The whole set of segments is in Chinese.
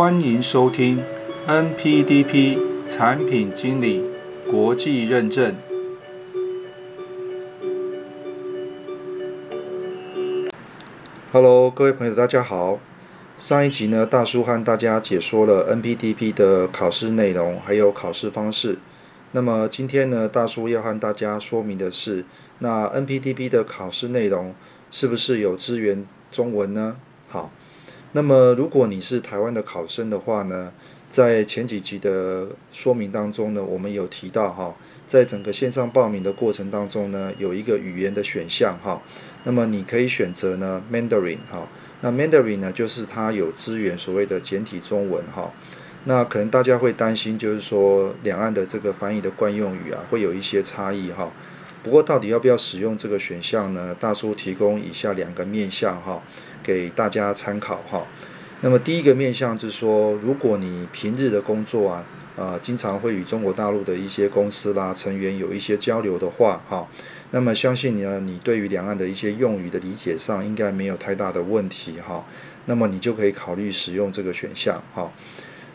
欢迎收听 NPDP 产品经理国际认证。Hello，各位朋友，大家好。上一集呢，大叔和大家解说了 NPDP 的考试内容，还有考试方式。那么今天呢，大叔要和大家说明的是，那 NPDP 的考试内容是不是有支援中文呢？好，那么如果你是台湾的考生的话呢，在前几集的说明当中呢，我们有提到哈，在整个线上报名的过程当中呢，有一个语言的选项哈，那么你可以选择呢 Mandarin 哈，那 Mandarin 呢就是它有支援所谓的简体中文哈。那可能大家会担心，就是说两岸的这个翻译的惯用语啊，会有一些差异哈。不过到底要不要使用这个选项呢？大叔提供以下两个面向哈，给大家参考哈。那么第一个面向就是说，如果你平日的工作啊，呃，经常会与中国大陆的一些公司啦成员有一些交流的话哈，那么相信你呢，你对于两岸的一些用语的理解上应该没有太大的问题哈。那么你就可以考虑使用这个选项哈。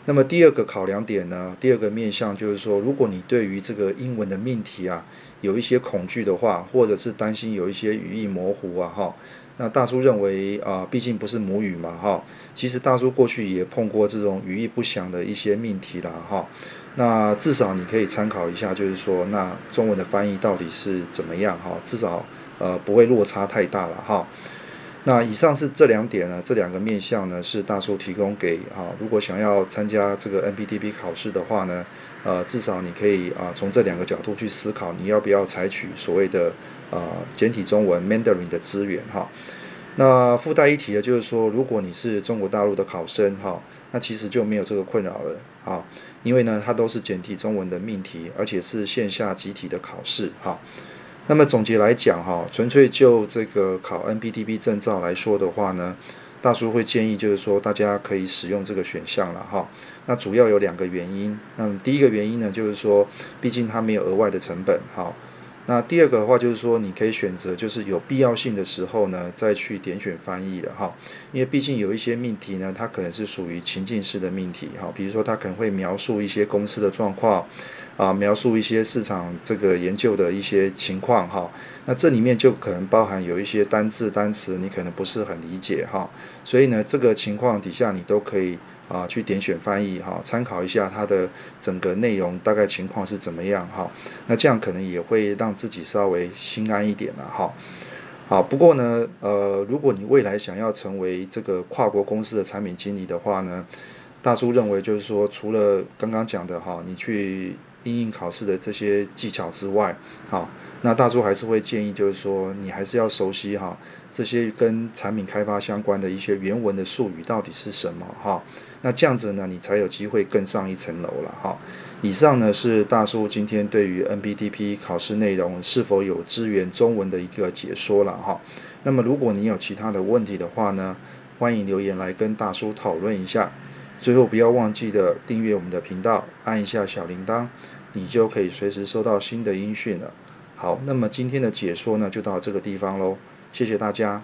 那么第二个考量点呢？第二个面向就是说，如果你对于这个英文的命题啊有一些恐惧的话，或者是担心有一些语义模糊啊，哈，那大叔认为啊，毕竟不是母语嘛，哈，其实大叔过去也碰过这种语义不详的一些命题啦，哈，那至少你可以参考一下，就是说，那中文的翻译到底是怎么样，哈，至少呃不会落差太大了，哈。那以上是这两点呢，这两个面向呢是大叔提供给啊，如果想要参加这个 n p t p 考试的话呢，呃，至少你可以啊从这两个角度去思考，你要不要采取所谓的啊简体中文 Mandarin 的资源哈。那附带一提的就是说，如果你是中国大陆的考生哈，那其实就没有这个困扰了啊，因为呢它都是简体中文的命题，而且是线下集体的考试哈。那么总结来讲，哈，纯粹就这个考 n p t p 证照来说的话呢，大叔会建议就是说，大家可以使用这个选项了，哈。那主要有两个原因。那么第一个原因呢，就是说，毕竟它没有额外的成本，哈。那第二个的话，就是说，你可以选择就是有必要性的时候呢，再去点选翻译的，哈。因为毕竟有一些命题呢，它可能是属于情境式的命题，哈。比如说，它可能会描述一些公司的状况。啊，描述一些市场这个研究的一些情况哈，那这里面就可能包含有一些单字单词你可能不是很理解哈，所以呢，这个情况底下你都可以啊去点选翻译哈，参考一下它的整个内容大概情况是怎么样哈，那这样可能也会让自己稍微心安一点了哈。好，不过呢，呃，如果你未来想要成为这个跨国公司的产品经理的话呢，大叔认为就是说，除了刚刚讲的哈，你去应应考试的这些技巧之外，好，那大叔还是会建议，就是说你还是要熟悉哈这些跟产品开发相关的一些原文的术语到底是什么哈，那这样子呢，你才有机会更上一层楼了哈。以上呢是大叔今天对于 NBTP 考试内容是否有支援中文的一个解说了哈。那么如果你有其他的问题的话呢，欢迎留言来跟大叔讨论一下。最后不要忘记的订阅我们的频道，按一下小铃铛。你就可以随时收到新的音讯了。好，那么今天的解说呢，就到这个地方喽。谢谢大家。